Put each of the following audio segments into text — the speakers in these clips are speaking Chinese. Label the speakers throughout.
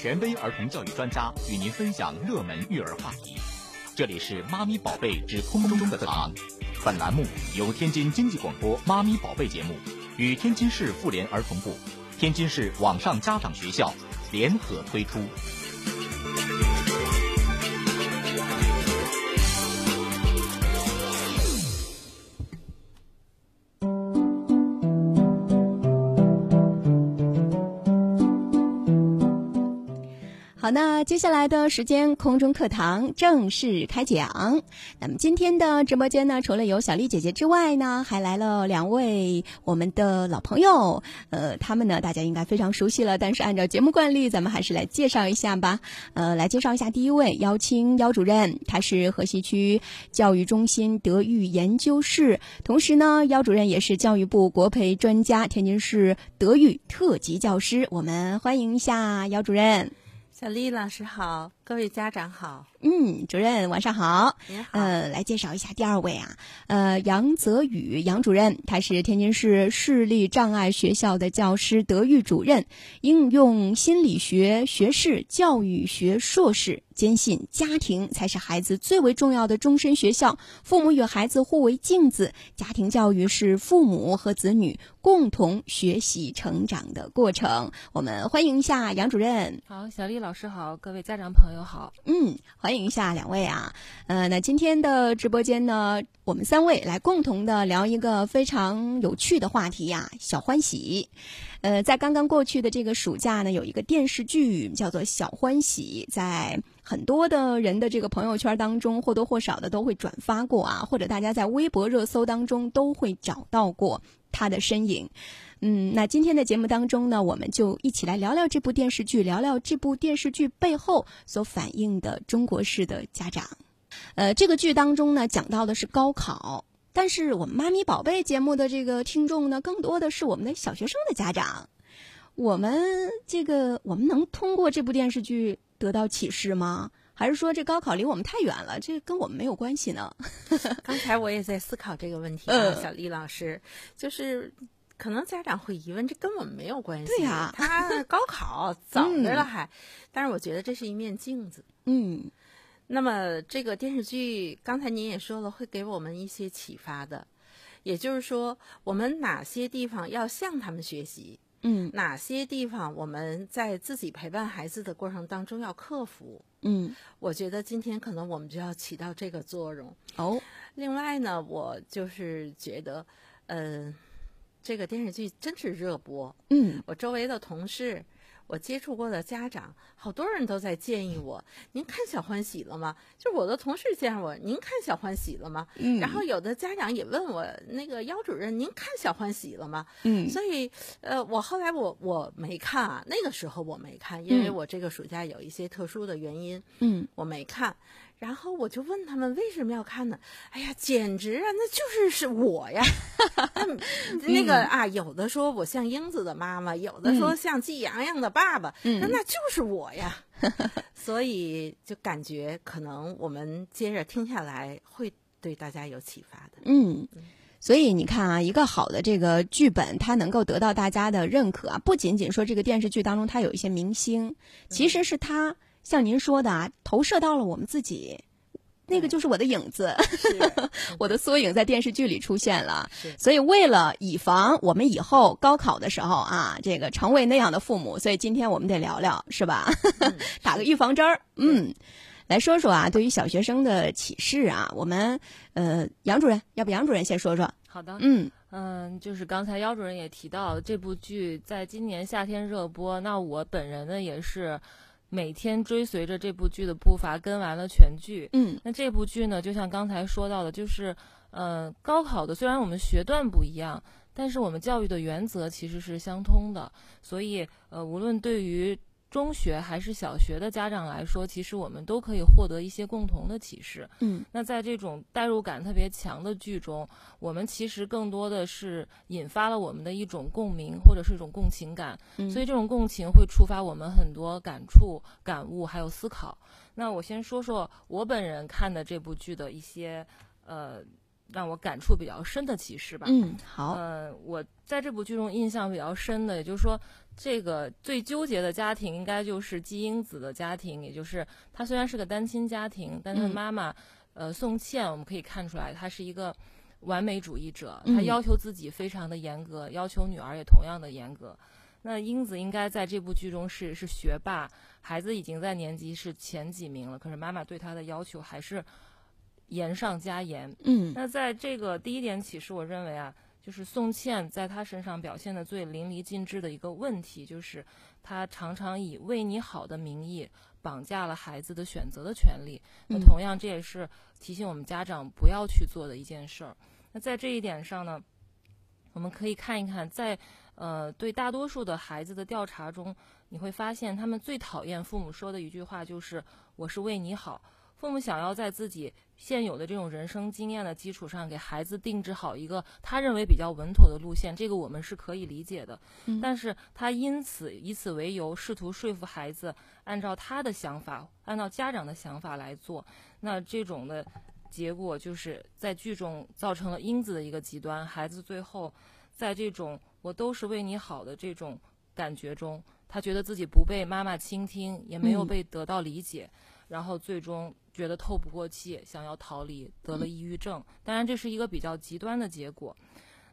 Speaker 1: 权威儿童教育专家与您分享热门育儿话题。这里是妈咪宝贝之空中的课堂，本栏目由天津经济广播《妈咪宝贝》节目与天津市妇联儿童部、天津市网上家长学校联合推出。
Speaker 2: 接下来的时间，空中课堂正式开讲。那么今天的直播间呢，除了有小丽姐姐之外呢，还来了两位我们的老朋友。呃，他们呢，大家应该非常熟悉了，但是按照节目惯例，咱们还是来介绍一下吧。呃，来介绍一下第一位姚青姚主任，他是河西区教育中心德育研究室，同时呢，姚主任也是教育部国培专家，天津市德育特级教师。我们欢迎一下姚主任。
Speaker 3: 小丽老师好，各位家长好。
Speaker 2: 嗯，主任晚上好。
Speaker 3: 您好。
Speaker 2: 呃，来介绍一下第二位啊，呃，杨泽宇杨主任，他是天津市视力障碍学校的教师、德育主任，应用心理学学士、教育学硕士，坚信家庭才是孩子最为重要的终身学校，父母与孩子互为镜子，家庭教育是父母和子女共同学习成长的过程。我们欢迎一下杨主任。
Speaker 4: 好，小丽老师好，各位家长朋友好。
Speaker 2: 嗯。欢迎一下两位啊，呃，那今天的直播间呢，我们三位来共同的聊一个非常有趣的话题呀，小欢喜。呃，在刚刚过去的这个暑假呢，有一个电视剧叫做《小欢喜》，在很多的人的这个朋友圈当中，或多或少的都会转发过啊，或者大家在微博热搜当中都会找到过他的身影。嗯，那今天的节目当中呢，我们就一起来聊聊这部电视剧，聊聊这部电视剧背后所反映的中国式的家长。呃，这个剧当中呢，讲到的是高考，但是我们妈咪宝贝节目的这个听众呢，更多的是我们的小学生的家长。我们这个，我们能通过这部电视剧得到启示吗？还是说这高考离我们太远了，这跟我们没有关系呢？
Speaker 3: 刚才我也在思考这个问题啊，小丽老师，就是。可能家长会疑问，这跟我们没有关系。
Speaker 2: 对呀，
Speaker 3: 他高考 早着了还，但是我觉得这是一面镜子。
Speaker 2: 嗯，
Speaker 3: 那么这个电视剧刚才您也说了，会给我们一些启发的，也就是说，我们哪些地方要向他们学习？
Speaker 2: 嗯，
Speaker 3: 哪些地方我们在自己陪伴孩子的过程当中要克服？
Speaker 2: 嗯，
Speaker 3: 我觉得今天可能我们就要起到这个作用。
Speaker 2: 哦，
Speaker 3: 另外呢，我就是觉得，嗯。这个电视剧真是热播，
Speaker 2: 嗯，
Speaker 3: 我周围的同事，我接触过的家长，好多人都在建议我，您看《小欢喜》了吗？就我的同事建议我，您看《小欢喜》了吗？
Speaker 2: 嗯，
Speaker 3: 然后有的家长也问我，那个姚主任，您看《小欢喜》了吗？
Speaker 2: 嗯，
Speaker 3: 所以，呃，我后来我我没看啊，那个时候我没看，因为我这个暑假有一些特殊的原因，
Speaker 2: 嗯，
Speaker 3: 我没看。然后我就问他们为什么要看呢？哎呀，简直啊，那就是是我呀！那个啊，有的说我像英子的妈妈，有的说像季洋洋的爸爸，那那就是我呀。所以就感觉可能我们接着听下来会对大家有启发的。
Speaker 2: 嗯，所以你看啊，一个好的这个剧本，它能够得到大家的认可啊，不仅仅说这个电视剧当中它有一些明星，其实是它。像您说的啊，投射到了我们自己，那个就是我的影子，我的缩影在电视剧里出现了。所以为了以防我们以后高考的时候啊，这个成为那样的父母，所以今天我们得聊聊，是吧？打个预防针儿。嗯，来说说啊，对于小学生的启示啊，我们呃，杨主任，要不杨主任先说说？
Speaker 4: 好的。
Speaker 2: 嗯
Speaker 4: 嗯，就是刚才姚主任也提到这部剧在今年夏天热播，那我本人呢也是。每天追随着这部剧的步伐跟完了全剧，
Speaker 2: 嗯，
Speaker 4: 那这部剧呢，就像刚才说到的，就是，呃，高考的虽然我们学段不一样，但是我们教育的原则其实是相通的，所以，呃，无论对于。中学还是小学的家长来说，其实我们都可以获得一些共同的启示。
Speaker 2: 嗯，
Speaker 4: 那在这种代入感特别强的剧中，我们其实更多的是引发了我们的一种共鸣或者是一种共情感。
Speaker 2: 嗯，
Speaker 4: 所以这种共情会触发我们很多感触、感悟还有思考。那我先说说我本人看的这部剧的一些呃让我感触比较深的启示吧。
Speaker 2: 嗯，好。
Speaker 4: 呃，我在这部剧中印象比较深的，也就是说。这个最纠结的家庭应该就是姬英子的家庭，也就是她虽然是个单亲家庭，但她的
Speaker 2: 嗯
Speaker 4: 妈妈，呃，宋茜，我们可以看出来，她是一个完美主义者，
Speaker 2: 嗯
Speaker 4: 她要求自己非常的严格，要求女儿也同样的严格。那英子应该在这部剧中是是学霸，孩子已经在年级是前几名了，可是妈妈对她的要求还是严上加严。
Speaker 2: 嗯
Speaker 4: 那在这个第一点启示，我认为啊，就是宋茜在她身上表现的最淋漓尽致的一个问题，就是她常常以为你好的名义绑架了孩子的选择的权利。那
Speaker 2: 嗯
Speaker 4: 同样，这也是提醒我们家长不要去做的一件事儿。那在这一点上呢，我们可以看一看，在呃对大多数的孩子的调查中，你会发现他们最讨厌父母说的一句话就是“我是为你好”。父母想要在自己现有的这种人生经验的基础上，给孩子定制好一个他认为比较稳妥的路线，这个我们是可以理解的。
Speaker 2: 嗯
Speaker 4: 但是他因此以此为由，试图说服孩子按照他的想法，按照家长的想法来做，那这种的结果就是在剧中造成了英子的一个极端，孩子最后在这种我都是为你好的这种感觉中，他觉得自己不被妈妈倾听，也没有
Speaker 2: 嗯
Speaker 4: 被得到理解。然后最终觉得透不过气，想要逃离，得了抑郁症。当然，这是一个比较极端的结果。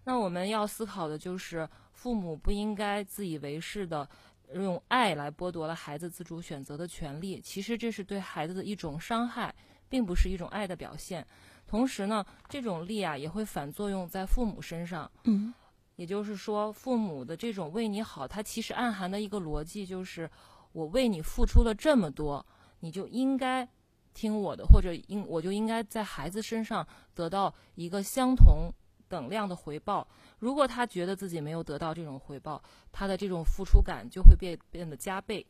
Speaker 4: 那我们要思考的就是，父母不应该自以为是的用爱来剥夺了孩子自主选择的权利。其实这是对孩子的一种伤害，并不是一种爱的表现。同时呢，这种力啊也会反作用在父母身上。
Speaker 2: 嗯
Speaker 4: 也就是说，父母的这种为你好，它其实暗含的一个逻辑就是，我为你付出了这么多，你就应该听我的，或者应我就应该在孩子身上得到一个相同等量的回报。如果他觉得自己没有得到这种回报，他的这种付出感就会变变得加倍，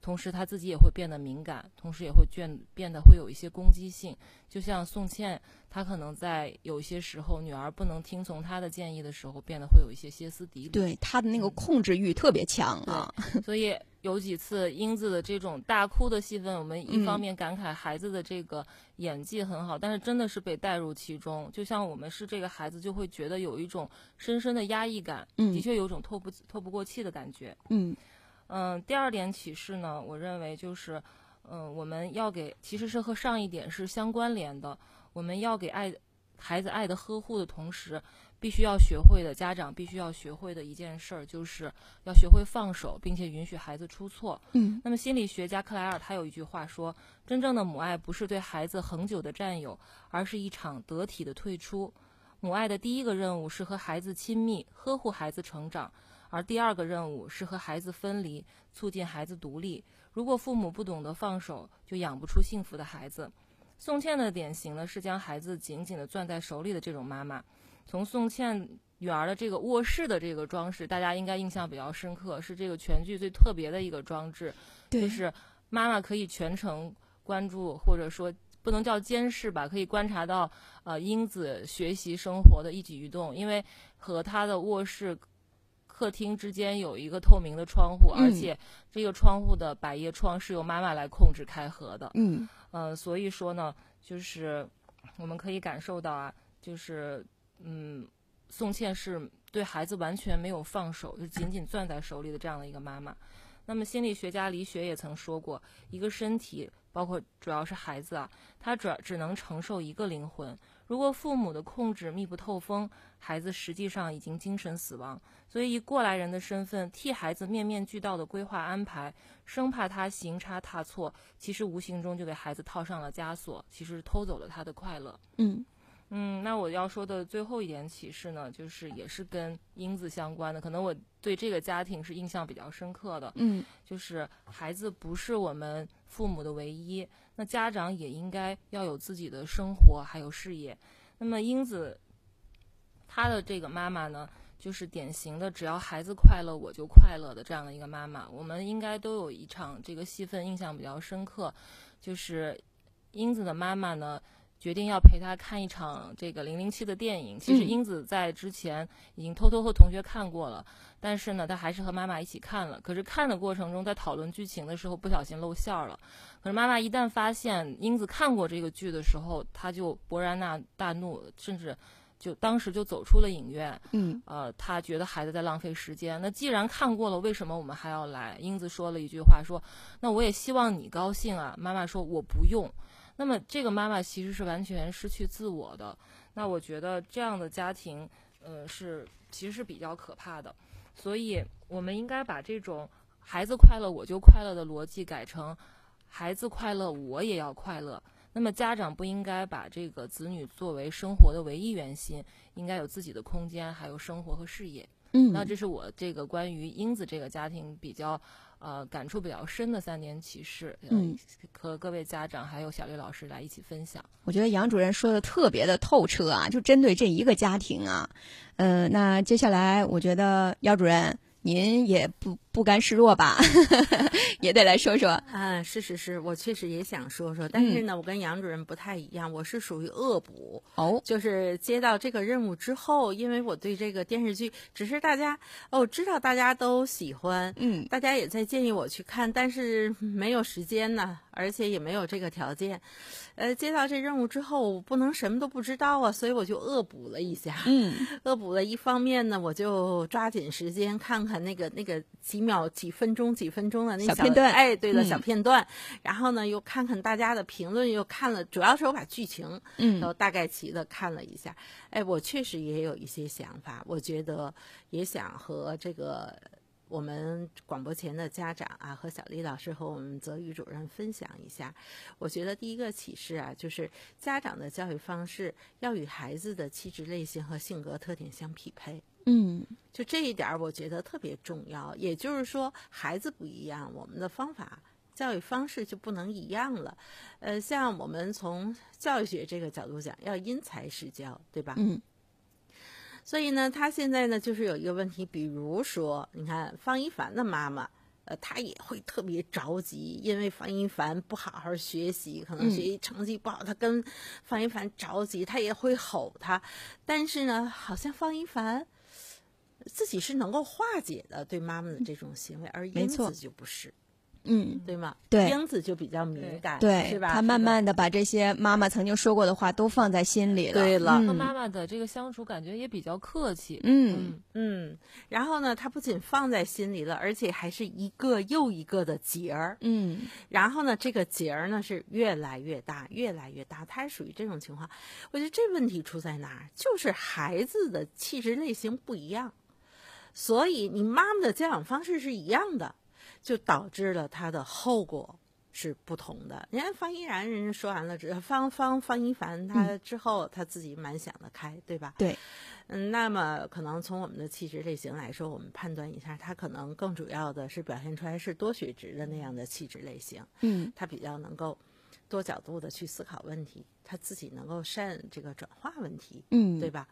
Speaker 4: 同时他自己也会变得敏感，同时也会变变得会有一些攻击性。就像宋茜，她可能在有些时候女儿不能听从她的建议的时候，变得会有一些歇斯底里。
Speaker 2: 对她的那个
Speaker 4: 嗯
Speaker 2: 控制欲特别强啊。
Speaker 4: 所以有几次英子的这种大哭的戏份，我们一方
Speaker 2: 嗯
Speaker 4: 面感慨孩子的这个演技很好，但是真的是被带入其中。就像我们是这个孩子，就会觉得有一种深深的压抑感，
Speaker 2: 嗯
Speaker 4: 的确有一种透不透不过气的感觉。
Speaker 2: 嗯
Speaker 4: 嗯，第二点启示呢，我认为就是，嗯，我们要给其实是和上一点是相关联的，我们要给爱孩子爱的呵护的同时，必须要学会的家长必须要学会的一件事儿，就是要学会放手，并且允许孩子出错。
Speaker 2: 嗯
Speaker 4: 那么心理学家克莱尔他有一句话说，真正的母爱不是对孩子恒久的占有，而是一场得体的退出。母爱的第一个任务是和孩子亲密，呵护孩子成长，而第二个任务是和孩子分离，促进孩子独立。如果父母不懂得放手，就养不出幸福的孩子。宋茜的典型呢是将孩子紧紧地攥在手里的这种妈妈。从宋茜女儿的这个卧室的这个装饰，大家应该印象比较深刻，是这个全剧最特别的一个装置，就是妈妈可以全程关注，或者说不能叫监视吧，可以观察到呃英子学习生活的一举一动，因为和她的卧室。客厅之间有一个透明的窗户，而
Speaker 2: 嗯
Speaker 4: 且这个窗户的百叶窗是由妈妈来控制开合的。
Speaker 2: 嗯
Speaker 4: 呃，所以说呢，就是我们可以感受到啊，就是嗯，宋茜是对孩子完全没有放手，就紧紧攥在手里的这样的一个妈妈。那么心理学家李雪也曾说过，一个身体，包括主要是孩子啊，他只只能承受一个灵魂。如果父母的控制密不透风，孩子实际上已经精神死亡。所以以过来人的身份替孩子面面俱到的规划安排，生怕他行差踏错，其实无形中就给孩子套上了枷锁，其实偷走了他的快乐。
Speaker 2: 嗯
Speaker 4: 嗯，那我要说的最后一点启示呢，就是也是跟英子相关的，可能我对这个家庭是印象比较深刻的，
Speaker 2: 嗯
Speaker 4: 就是孩子不是我们父母的唯一，那家长也应该要有自己的生活还有事业。那么英子，她的这个妈妈呢，就是典型的只要孩子快乐我就快乐的这样的一个妈妈。我们应该都有一场这个戏份印象比较深刻，就是英子的妈妈呢。决定要陪他看一场这个零零七的电影。其实
Speaker 2: 嗯
Speaker 4: 英子在之前已经偷偷和同学看过了，但是呢，她还是和妈妈一起看了。可是看的过程中，在讨论剧情的时候不小心露馅儿了。可是妈妈一旦发现英子看过这个剧的时候，她就勃然大大怒，甚至就当时就走出了影院，
Speaker 2: 嗯
Speaker 4: 呃，他觉得孩子在浪费时间。那既然看过了，为什么我们还要来？英子说了一句话，说：“那我也希望你高兴啊。”妈妈说：“我不用。”那么这个妈妈其实是完全失去自我的。那我觉得这样的家庭，呃，是其实是比较可怕的。所以我们应该把这种孩子快乐我就快乐的逻辑改成孩子快乐我也要快乐。那么家长不应该把这个子女作为生活的唯一圆心，应该有自己的空间，还有生活和事业。
Speaker 2: 嗯，
Speaker 4: 那这是我这个关于英子这个家庭比较呃感触比较深的三点启示，呃
Speaker 2: 嗯，
Speaker 4: 和各位家长还有小丽老师来一起分享。
Speaker 2: 我觉得杨主任说的特别的透彻啊，就针对这一个家庭啊，呃，那接下来我觉得姚主任您也不不甘示弱吧，也得来说说。
Speaker 3: 啊，是是是，我确实也想说说，但是
Speaker 2: 嗯
Speaker 3: 呢，我跟杨主任不太一样，我是属于恶补，
Speaker 2: 哦，
Speaker 3: 就是接到这个任务之后，因为我对这个电视剧，只是大家哦知道大家都喜欢，
Speaker 2: 嗯
Speaker 3: 大家也在建议我去看，但是没有时间呢，而且也没有这个条件。呃，接到这任务之后，我不能什么都不知道啊，所以我就恶补了一下。
Speaker 2: 嗯
Speaker 3: 恶补了一方面呢，我就抓紧时间看看那个那个几秒、几分钟、几分钟的那
Speaker 2: 小片段
Speaker 3: 哎，对了，
Speaker 2: 嗯
Speaker 3: 小片段。然后呢，又看看大家的评论，又看了，主要是我把剧情都
Speaker 2: 嗯
Speaker 3: 大概齐的看了一下。哎，我确实也有一些想法，我觉得也想和这个我们广播前的家长啊，和小丽老师和我们泽宇主任分享一下。我觉得第一个启示啊，就是家长的教育方式要与孩子的气质类型和性格特点相匹配。
Speaker 2: 嗯
Speaker 3: 就这一点儿，我觉得特别重要。也就是说，孩子不一样，我们的方法、教育方式就不能一样了。呃，像我们从教育学这个角度讲，要因材施教，对吧？
Speaker 2: 嗯
Speaker 3: 所以呢，他现在呢就是有一个问题，比如说，你看方一凡的妈妈，呃，她也会特别着急，因为方一凡不好好学习，可能
Speaker 2: 嗯
Speaker 3: 学习成绩不好，她跟方一凡着急，她也会吼他。但是呢，好像方一凡自己是能够化解的对妈妈的这种行为，而英子就不是，
Speaker 2: 嗯，
Speaker 3: 对吗？
Speaker 2: 对
Speaker 3: 英子就比较敏感，
Speaker 2: 对，
Speaker 3: 是吧？
Speaker 2: 他慢慢的把这些妈妈曾经说过的话都放在心里了。
Speaker 3: 对了
Speaker 2: 嗯
Speaker 4: 和妈妈的这个相处感觉也比较客气。
Speaker 2: 嗯
Speaker 3: 嗯，然后呢，他不仅放在心里了，而且还是一个又一个的结儿。
Speaker 2: 嗯
Speaker 3: 然后呢，这个结儿呢是越来越大，越来越大，它是属于这种情况。我觉得这问题出在哪儿？就是孩子的气质类型不一样，所以你妈妈的教养方式是一样的，就导致了他的后果是不同的。人家方依然，人家说完了之后，方方方一凡他之后、他自己蛮想得开，对吧？
Speaker 2: 对。
Speaker 3: 嗯，那么可能从我们的气质类型来说，我们判断一下，他可能更主要的是表现出来是多血质的那样的气质类型。
Speaker 2: 嗯
Speaker 3: 他比较能够多角度的去思考问题，他自己能够善这个转化问题，
Speaker 2: 嗯，
Speaker 3: 对吧？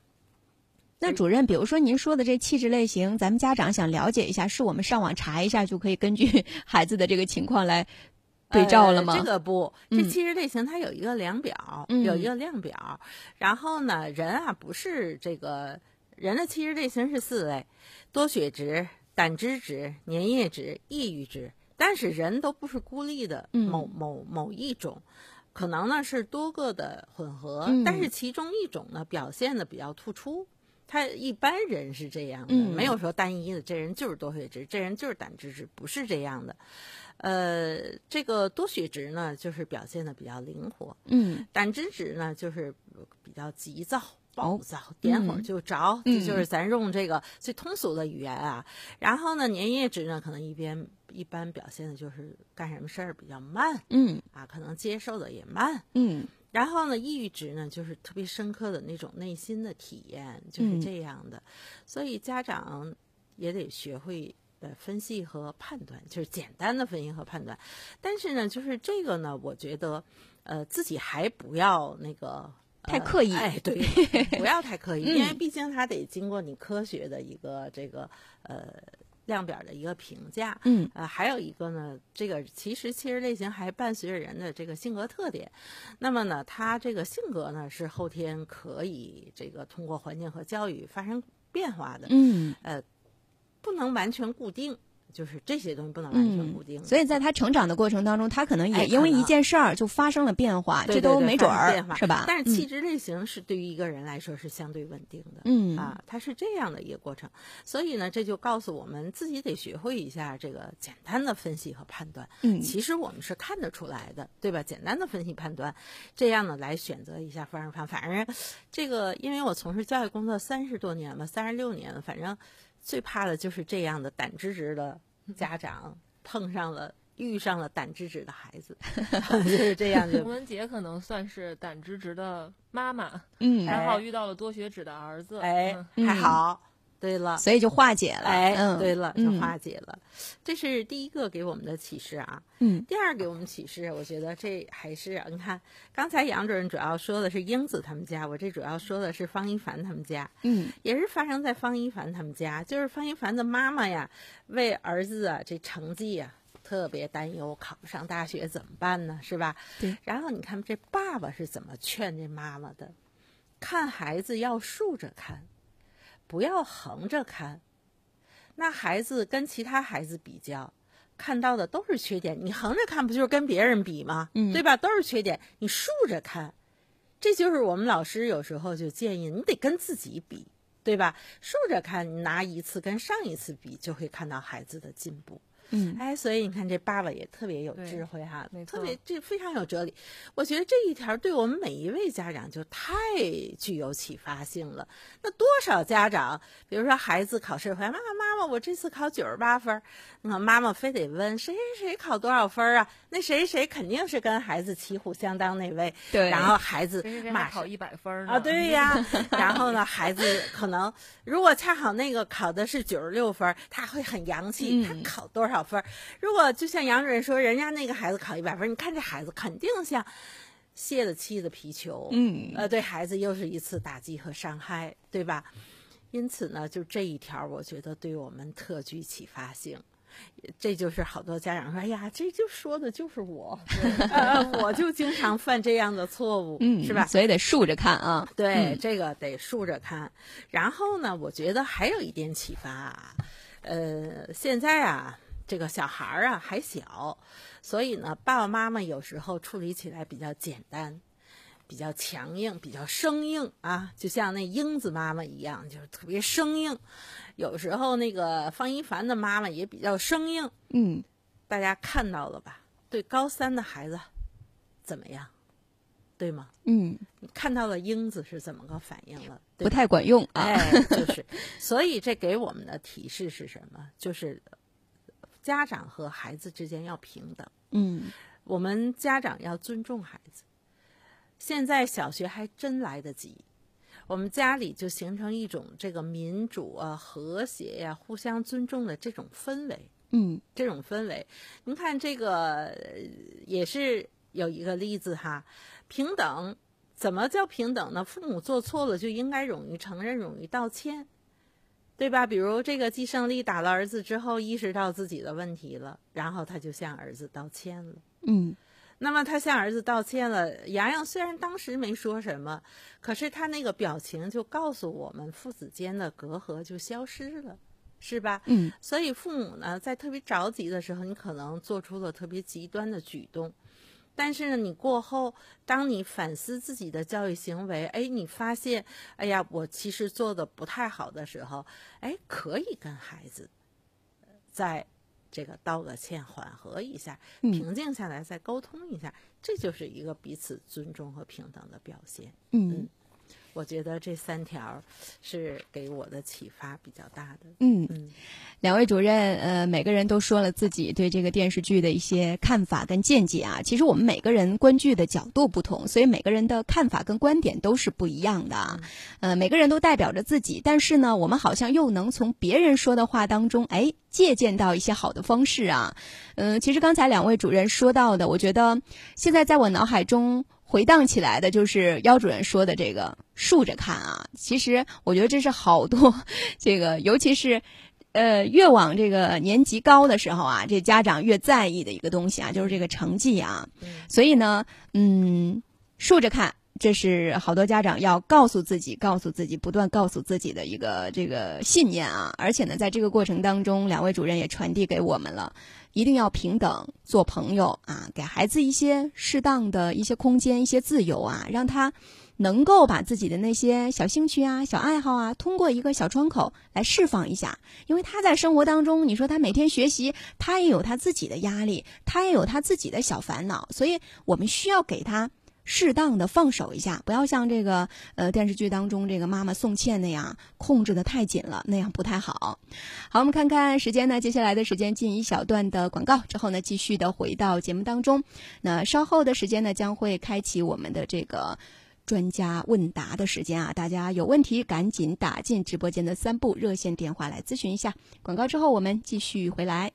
Speaker 2: 那主任，比如说您说的这气质类型，咱们家长想了解一下，是我们上网查一下就可以根据 孩子的这个情况来对照了吗？
Speaker 3: 呃这个不，这
Speaker 2: 嗯
Speaker 3: 气质类型它有一个量表，
Speaker 2: 嗯
Speaker 3: 有一个量表。然后呢，人啊不是这个人的气质类型是四类：多血质、胆汁质、粘液质、抑郁质。但是人都不是孤立的
Speaker 2: 嗯
Speaker 3: 某某某一种。可能呢是多个的混合，
Speaker 2: 嗯
Speaker 3: 但是其中一种呢表现的比较突出。他一般人是这样的，
Speaker 2: 嗯
Speaker 3: 没有说单一的，这人就是多血质，这人就是胆汁质，不是这样的。呃，这个多血质呢，就是表现的比较灵活；
Speaker 2: 嗯
Speaker 3: 胆汁质呢，就是比较急躁、暴
Speaker 2: 哦
Speaker 3: 躁，点火
Speaker 2: 嗯
Speaker 3: 就着。
Speaker 2: 嗯
Speaker 3: 这就是咱用这个最通俗的语言啊。然后呢，粘液质呢，可能一边一般表现的就是干什么事儿比较慢
Speaker 2: 嗯
Speaker 3: 啊，可能接受的也慢。
Speaker 2: 嗯
Speaker 3: 然后呢，抑郁值呢，就是特别深刻的那种内心的体验，就是
Speaker 2: 嗯
Speaker 3: 这样的。所以家长也得学会呃分析和判断，就是简单的分析和判断。但是呢，就是这个呢，我觉得呃自己还不要那个。
Speaker 2: 太刻意
Speaker 3: 呃、哎，对，不要太刻意，
Speaker 2: 嗯
Speaker 3: 因为毕竟他得经过你科学的一个这个呃量表的一个评价，
Speaker 2: 嗯
Speaker 3: 呃，还有一个呢，这个其实气质类型还伴随着人的这个性格特点。那么呢，他这个性格呢是后天可以这个通过环境和教育发生变化的，
Speaker 2: 嗯呃
Speaker 3: 不能完全固定。就是这些东西不能完全固定。
Speaker 2: 所以在他成长的过程当中，他可能
Speaker 3: 哎
Speaker 2: 也因为一件事儿就发生了变化，
Speaker 3: 对
Speaker 2: 这都没准儿是吧？
Speaker 3: 但是
Speaker 2: 嗯
Speaker 3: 气质类型是对于一个人来说是相对稳定的。
Speaker 2: 嗯
Speaker 3: 啊，它是这样的一个过程，所以呢，这就告诉我们自己得学会一下这个简单的分析和判断。
Speaker 2: 嗯
Speaker 3: 其实我们是看得出来的，对吧？简单的分析判断，这样呢来选择一下方式方。反正这个，因为我从事教育工作三十多年了，三十六年了，反正最怕的就是这样的胆汁直的家长碰上了。遇上了胆汁质的孩子，就是这样的
Speaker 4: 童文杰可能算是胆汁质的妈妈，
Speaker 2: 嗯，
Speaker 4: 还好遇到了多血质的儿子。
Speaker 3: 哎
Speaker 4: 嗯，
Speaker 3: 还
Speaker 2: 嗯
Speaker 3: 好。对了，
Speaker 2: 所以就化解了。
Speaker 3: 哎，
Speaker 2: 嗯，
Speaker 3: 对了，就
Speaker 2: 嗯
Speaker 3: 化解了。这是第一个给我们的启示啊。
Speaker 2: 嗯
Speaker 3: 第二给我们启示，我觉得这还是啊你看，刚才杨主任主要说的是英子他们家，我这主要说的是方一凡他们家，
Speaker 2: 嗯
Speaker 3: 也是发生在方一凡他们家，就是方一凡的妈妈呀，为儿子啊这成绩呀。特别担忧，考不上大学怎么办呢？是吧？
Speaker 2: 对。
Speaker 3: 然后你看这爸爸是怎么劝这妈妈的？看孩子要竖着看，不要横着看。那孩子跟其他孩子比较，看到的都是缺点。你横着看，不就是跟别人比吗？
Speaker 2: 嗯
Speaker 3: 对吧？都是缺点。你竖着看，这就是我们老师有时候就建议你得跟自己比，对吧？竖着看，你拿一次跟上一次比，就会看到孩子的进步。
Speaker 2: 嗯
Speaker 3: 哎，所以你看这爸爸也特别有智慧哈
Speaker 4: 没，
Speaker 3: 特别这非常有哲理。我觉得这一条对我们每一位家长就太具有启发性了。那多少家长，比如说孩子考试回来，妈妈妈妈，我这次考九十八分，那妈妈非得问谁谁谁考多少分儿啊？那谁谁肯定是跟孩子旗鼓相当那位，
Speaker 2: 对
Speaker 3: 然后孩子马上
Speaker 4: 还考一百分儿
Speaker 3: 啊，对呀。然后呢，孩子可能如果恰好那个考的是九十六分，他会很洋气，他
Speaker 2: 嗯
Speaker 3: 考多少分儿？如果就像杨主任说，人家那个孩子考一百分儿，你看这孩子肯定像泄了气的皮球，
Speaker 2: 嗯
Speaker 3: 呃，对孩子又是一次打击和伤害，对吧？因此呢，就这一条，我觉得对我们特具启发性。这就是好多家长说：“哎呀，这就说的就是我，呃，我就经常犯这样的错误，
Speaker 2: 嗯，
Speaker 3: 是吧？”
Speaker 2: 所以得竖着看啊。
Speaker 3: 对，
Speaker 2: 嗯
Speaker 3: 这个得竖着看。然后呢，我觉得还有一点启发啊，呃，现在啊，这个小孩儿啊还小，所以呢，爸爸妈妈有时候处理起来比较简单。比较强硬，比较生硬啊，就像那英子妈妈一样，就是特别生硬。有时候那个方一凡的妈妈也比较生硬，
Speaker 2: 嗯
Speaker 3: 大家看到了吧？对高三的孩子怎么样？对吗？
Speaker 2: 嗯，
Speaker 3: 你看到了英子是怎么个反应了？
Speaker 2: 不太管用啊。
Speaker 3: 哎，就是，所以这给我们的提示是什么？就是家长和孩子之间要平等，
Speaker 2: 嗯
Speaker 3: 我们家长要尊重孩子。现在小学还真来得及，我们家里就形成一种这个民主啊、和谐呀、互相尊重的这种氛围。
Speaker 2: 嗯
Speaker 3: 这种氛围。您看这个呃也是有一个例子哈，平等怎么叫平等呢？父母做错了就应该勇于承认、勇于道歉，对吧？比如这个季胜利打了儿子之后，意识到自己的问题了，然后他就向儿子道歉了。
Speaker 2: 嗯
Speaker 3: 那么他向儿子道歉了，洋洋虽然当时没说什么，可是他那个表情就告诉我们，父子间的隔阂就消失了，是吧？
Speaker 2: 嗯
Speaker 3: 所以父母呢，在特别着急的时候，你可能做出了特别极端的举动，但是呢，你过后，当你反思自己的教育行为，哎，你发现，哎呀，我其实做的不太好的时候，哎，可以跟孩子，呃在这个道个歉，缓和一下，
Speaker 2: 嗯。
Speaker 3: 平静下来，再沟通一下，这就是一个彼此尊重和平等的表现。
Speaker 2: 嗯
Speaker 3: 我觉得这三条是给我的启发比较大的。
Speaker 2: 嗯
Speaker 3: 嗯，
Speaker 2: 两位主任，呃，每个人都说了自己对这个电视剧的一些看法跟见解啊。其实我们每个人观剧的角度不同，所以每个人的看法跟观点都是不一样的啊。呃，每个人都代表着自己，但是呢，我们好像又能从别人说的话当中，哎，借鉴到一些好的方式啊。嗯、其实刚才两位主任说到的，我觉得现在在我脑海中回荡起来的就是姚主任说的这个竖着看啊。其实我觉得这是好多这个，尤其是。呃，越往这个年级高的时候啊，这家长越在意的一个东西啊，就是这个成绩啊。
Speaker 3: 嗯
Speaker 2: 所以呢，嗯，竖着看，这是好多家长要告诉自己、告诉自己、不断告诉自己的一个这个信念啊！而且呢，在这个过程当中，两位主任也传递给我们了，一定要平等做朋友啊，给孩子一些适当的一些空间、一些自由啊，让他能够把自己的那些小兴趣啊、小爱好啊，通过一个小窗口来释放一下。因为他在生活当中，你说他每天学习，他也有他自己的压力，他也有他自己的小烦恼，所以我们需要给他。适当的放手一下，不要像这个呃电视剧当中这个妈妈宋茜那样控制的太紧了，那样不太好。好，我们看看时间呢，接下来的时间进一小段的广告之后呢，继续的回到节目当中。那稍后的时间呢，将会开启我们的这个专家问答的时间啊，大家有问题赶紧打进直播间的三部热线电话来咨询一下。广告之后我们继续回来。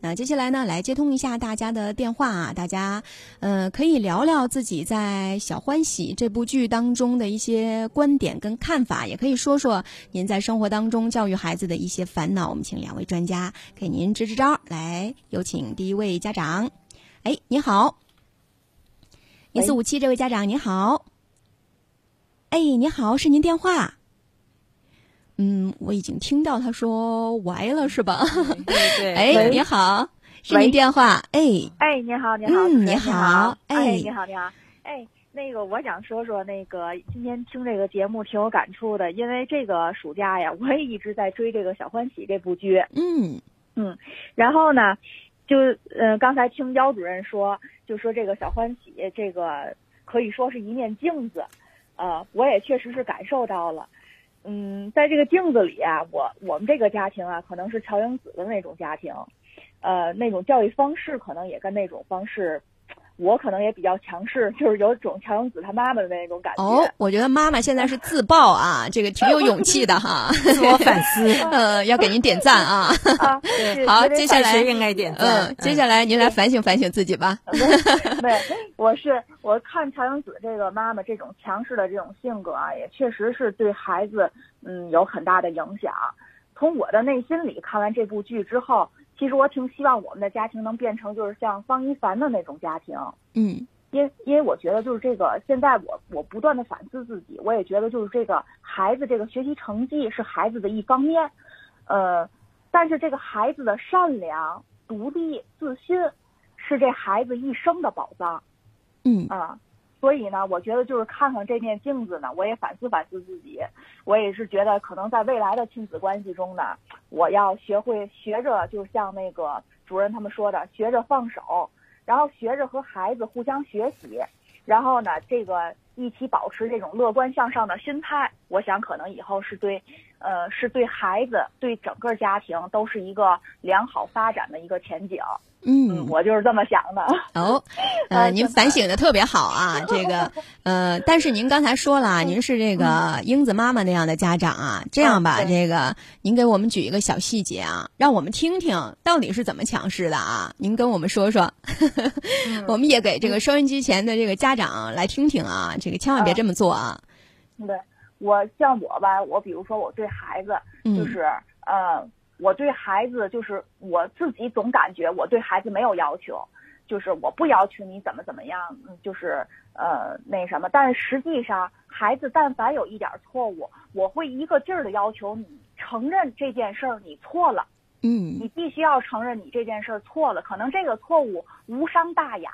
Speaker 2: 那接下来呢，来接通一下大家的电话啊，大家，呃，可以聊聊自己在《小欢喜》这部剧当中的一些观点跟看法，也可以说说您在生活当中教育孩子的一些烦恼。我们请两位专家给您支支招。来，有请第一位家长。哎，你好，一四五七这位家长您好。哎，你好，是您电话。嗯，我已经听到他说歪了，是吧？
Speaker 3: 对对。
Speaker 2: 哎，你好，是您电话？哎，
Speaker 5: 哎，你好，你好，
Speaker 2: 嗯，
Speaker 5: 你
Speaker 2: 好，
Speaker 5: 哎，你好，你好，哎，那个，我想说说那个，今天听这个节目挺有感触的，因为这个暑假呀，我也一直在追这个《小欢喜》这部剧。
Speaker 2: 嗯
Speaker 5: 嗯，然后呢，就呃，刚才听姚主任说，就说这个《小欢喜》这个可以说是一面镜子，呃，我也确实是感受到了。嗯，在这个镜子里啊，我我们这个家庭啊，可能是乔英子的那种家庭，呃，那种教育方式可能也跟那种方式。我可能也比较强势，就是有种乔英子她妈妈的那种感觉。
Speaker 2: 哦，我觉得妈妈现在是自爆啊，这个挺有勇气的哈。
Speaker 3: 自我反思，
Speaker 2: 呃，要给您点赞啊。
Speaker 5: 啊，
Speaker 2: 好，接下来
Speaker 3: 应该点赞。
Speaker 2: 嗯，接下来您来反省反省自己吧。
Speaker 5: 对，我是我看乔英子这个妈妈这种强势的这种性格啊，也确实是对孩子嗯有很大的影响。从我的内心里看完这部剧之后。其实我挺希望我们的家庭能变成就是像方一凡的那种家庭，
Speaker 2: 嗯，
Speaker 5: 因因为我觉得就是这个现在我我不断的反思自己，我也觉得就是这个孩子这个学习成绩是孩子的一方面，呃，但是这个孩子的善良、独立、自信是这孩子一生的宝藏，
Speaker 2: 嗯。
Speaker 5: 啊。所以呢，我觉得就是看看这面镜子呢，我也反思反思自己。我也是觉得，可能在未来的亲子关系中呢，我要学会学着，就像那个主任他们说的，学着放手，然后学着和孩子互相学习，然后呢，这个一起保持这种乐观向上的心态。我想，可能以后是对，呃，是对孩子、对整个家庭都是一个良好发展的一个前景。
Speaker 2: 嗯，
Speaker 5: 我就是这么想的。
Speaker 2: 哦，呃，您反省的特别好啊，这个，呃，但是您刚才说了，您是这个英子妈妈那样的家长啊，这样吧，这个您给我们举一个小细节啊，让我们听听到底是怎么强势的啊，您跟我们说说，我们也给这个收音机前的这个家长来听听啊，这个千万别这么做啊。
Speaker 5: 对，我像我吧，我比如说我对孩子就是呃。我对孩子就是我自己总感觉我对孩子没有要求，就是我不要求你怎么怎么样，就是呃那什么。但是实际上，孩子但凡有一点错误，我会一个劲儿的要求你承认这件事儿你错了，
Speaker 2: 嗯，
Speaker 5: 你必须要承认你这件事儿错了。可能这个错误无伤大雅，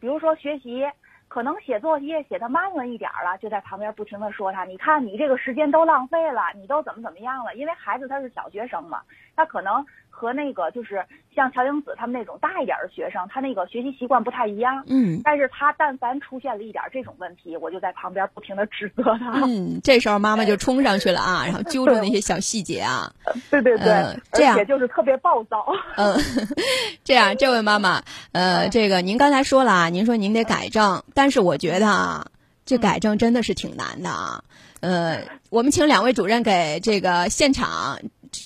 Speaker 5: 比如说学习。可能写作业写的慢了一点了，就在旁边不停的说他，你看你这个时间都浪费了，你都怎么怎么样了？因为孩子他是小学生嘛，他可能和那个就是像乔英子他们那种大一点的学生，他那个学习习惯不太一样。
Speaker 2: 嗯，
Speaker 5: 但是他但凡出现了一点这种问题，我就在旁边不停的指责他。
Speaker 2: 嗯，这时候妈妈就冲上去了啊，然后揪住那些小细节啊。
Speaker 5: 对对对，
Speaker 2: 这样
Speaker 5: 也就是特别暴躁。
Speaker 2: 嗯，这样，这位妈妈，呃，这个您刚才说了啊，您说您得改正，但是我觉得啊，这改正真的是挺难的啊。呃，我们请两位主任给这个现场，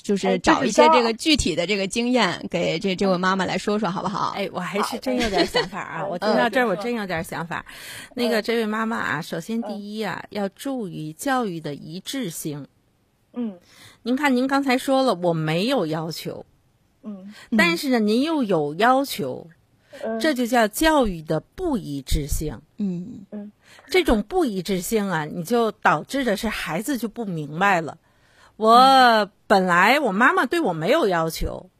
Speaker 2: 就是找一些这个具体的这个经验，给这这位妈妈来说说，好不好？
Speaker 3: 哎，我还是真有点想法啊！我听到这儿，我真有点想法。那个，这位妈妈啊，首先第一啊，要注意教育的一致性。
Speaker 5: 嗯，
Speaker 3: 您看，您刚才说了，我没有要求。
Speaker 5: 嗯，
Speaker 3: 但是呢，您又有要求。
Speaker 5: 嗯
Speaker 3: 这就叫教育的不一致性。
Speaker 2: 嗯
Speaker 3: 这种不一致性啊，你就导致的是孩子就不明白了。我本来我妈妈对我没有要求，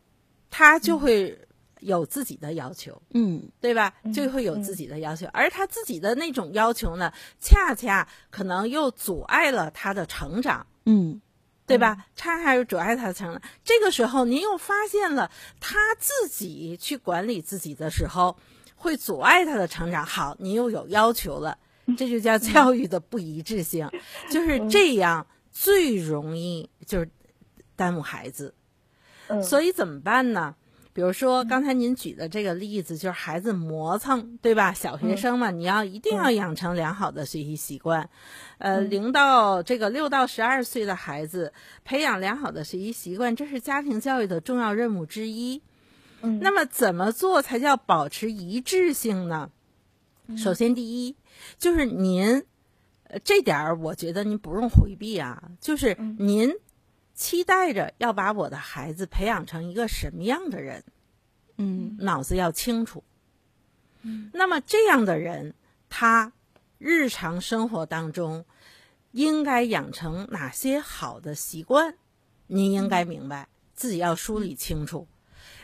Speaker 3: 她就会有自己的要求，
Speaker 2: 嗯
Speaker 3: 对吧？就会有自己的要求，而她自己的那种要求呢，恰恰可能又阻碍了她的成长。
Speaker 2: 嗯
Speaker 3: 对吧？恰恰又阻碍他的成长。这个时候，您又发现了他自己去管理自己的时候，会阻碍他的成长。好，您又有要求了，这就叫教育的不一致性，就是这样最容易就是耽误孩子。
Speaker 5: 嗯
Speaker 3: 所以怎么办呢？比如说刚才您举的这个例子，就是孩子磨蹭，对吧？小学生嘛，你要一定要养成良好的学习习惯。呃，零到这个六到十二岁的孩子，培养良好的学习习惯，这是家庭教育的重要任务之一。
Speaker 5: 嗯
Speaker 3: 那么怎么做才叫保持一致性呢？首先，第一就是您，呃，这点儿我觉得您不用回避啊，就是您期待着要把我的孩子培养成一个什么样的人，
Speaker 2: 嗯
Speaker 3: 脑子要清楚。那么这样的人，他日常生活当中应该养成哪些好的习惯？您应该明白，自己要梳理清楚。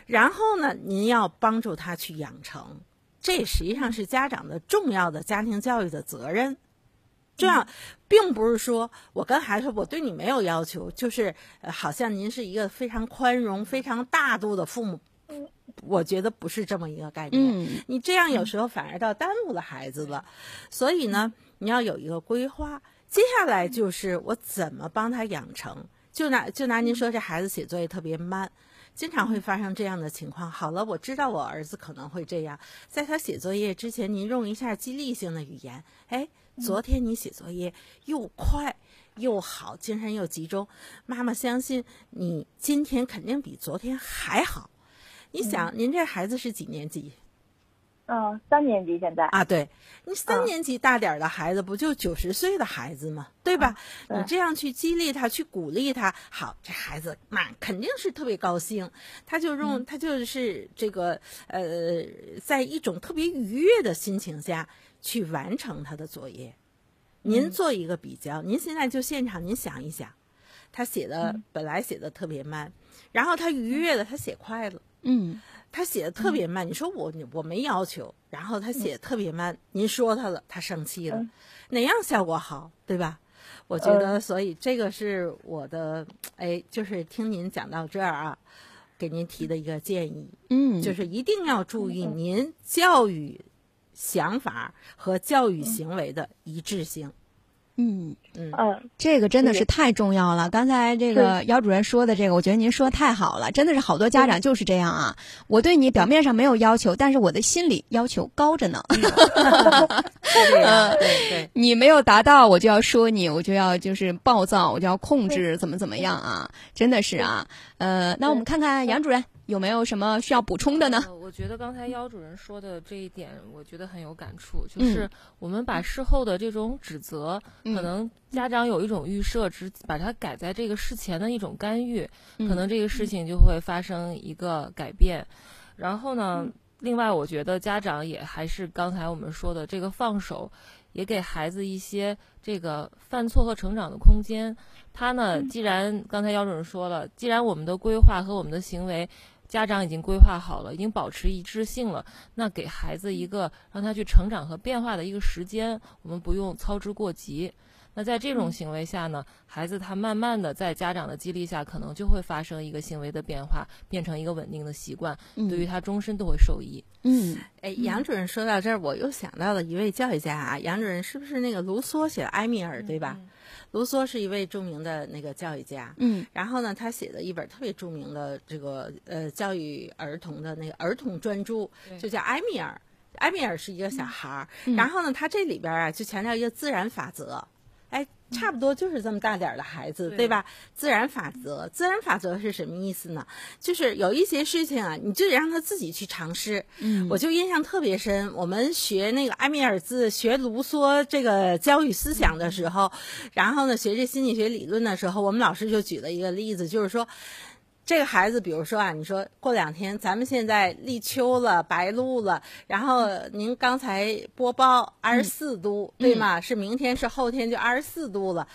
Speaker 3: 然后呢，您要帮助他去养成，这实际上是家长的重要的家庭教育的责任。这样，并不是说我跟孩子说我对你没有要求，就是呃，好像您是一个非常宽容、非常大度的父母。我觉得不是这么一个概念。
Speaker 2: 嗯
Speaker 3: 你这样有时候反而倒耽误了孩子了。所以呢，你要有一个规划。接下来就是我怎么帮他养成。就拿就拿您说，这孩子写作业特别慢。经常会发生这样的情况。好了，我知道我儿子可能会这样，在他写作业之前，您用一下激励性的语言。哎，昨天你写作业又快又好，精神又集中，妈妈相信你今天肯定比昨天还好。你想，您这孩子是几年级？
Speaker 5: 嗯，三年级现在。
Speaker 3: 啊，对你三
Speaker 5: 嗯
Speaker 3: 年级大点儿的孩子，不就九十岁的孩子吗？对吧？
Speaker 5: 对
Speaker 3: 你这样去激励他，去鼓励他，好，这孩子那肯定是特别高兴，他就用、他就是这个呃，在一种特别愉悦的心情下去完成他的作业。您做一个比较，您现在就现场，您想一想，他写的、本来写的特别慢，然后他愉悦了他写快了。
Speaker 2: 嗯。
Speaker 3: 他写的特别慢，你说我我没要求，然后他写的特别慢，您说他了，他生气了，
Speaker 5: 嗯。
Speaker 3: 哪样效果好，对吧？我觉得，所以这个是我的，哎，就是听您讲到这儿啊，给您提的一个建议，
Speaker 2: 嗯，
Speaker 3: 就是一定要注意您教育想法和教育行为的一致性。
Speaker 2: 嗯。
Speaker 3: 嗯
Speaker 5: 嗯
Speaker 2: 这个真的
Speaker 5: 是
Speaker 2: 是太重要了。刚才这个姚主任说的这个，我觉得您说的太好了，真的是好多家长就是这样啊。我对你表面上没有要求，但是我的心里要求高着呢。
Speaker 3: 是这样，对对。
Speaker 2: 你没有达到，我就要说你，我就要就是暴躁，我就要控制，怎么怎么样啊？真的是啊。呃，那我们看看杨主任有没有什么需要补充的呢？
Speaker 4: 呃我觉得刚才姚主任说的这一点，我觉得很有感触，就
Speaker 2: 嗯
Speaker 4: 是我们把事后的这种指责，
Speaker 2: 嗯
Speaker 4: 可能家长有一种预设，只把它改在这个事前的一种干预，
Speaker 2: 嗯
Speaker 4: 可能这个事情就会发生一个改变。然后呢，另外我觉得家长也还是刚才我们说的这个放手，也给孩子一些这个犯错和成长的空间。他呢，既然刚才姚主任说了，既然我们的规划和我们的行为。家长已经规划好了，已经保持一致性了。那给孩子一个让他去成长和变化的一个时间，我们不用操之过急。那在这种行为下呢，孩子他慢慢的在家长的激励下，可能就会发生一个行为的变化，变成一个稳定的习惯，
Speaker 2: 嗯
Speaker 4: 对于他终身都会受益。
Speaker 2: 嗯。
Speaker 3: 哎，杨主任说到这儿，我又想到了一位教育家啊，杨主任是不是那个卢梭写的《埃米尔》对吧？卢梭是一位著名的那个教育家，
Speaker 2: 嗯。
Speaker 3: 然后呢，他写的一本特别著名的这个呃教育儿童的那个儿童专著，就叫《埃米尔》。埃米尔是一个小孩儿，
Speaker 2: 嗯。
Speaker 3: 然后呢，他这里边啊就强调一个自然法则，哎，差不多就是这么大点儿的孩子，
Speaker 4: 对
Speaker 3: 对吧？自然法则，自然法则是什么意思呢？就是有一些事情啊，你就得让他自己去尝试。
Speaker 2: 嗯，
Speaker 3: 我就印象特别深，我们学那个埃米尔字，学卢梭这个教育思想的时候，然后呢，学这心理学理论的时候，我们老师就举了一个例子，就是说，这个孩子，比如说啊，你说过两天咱们现在立秋了，白露了，然后您刚才播报二十四度，对吗？是明天是后天就二十四度了。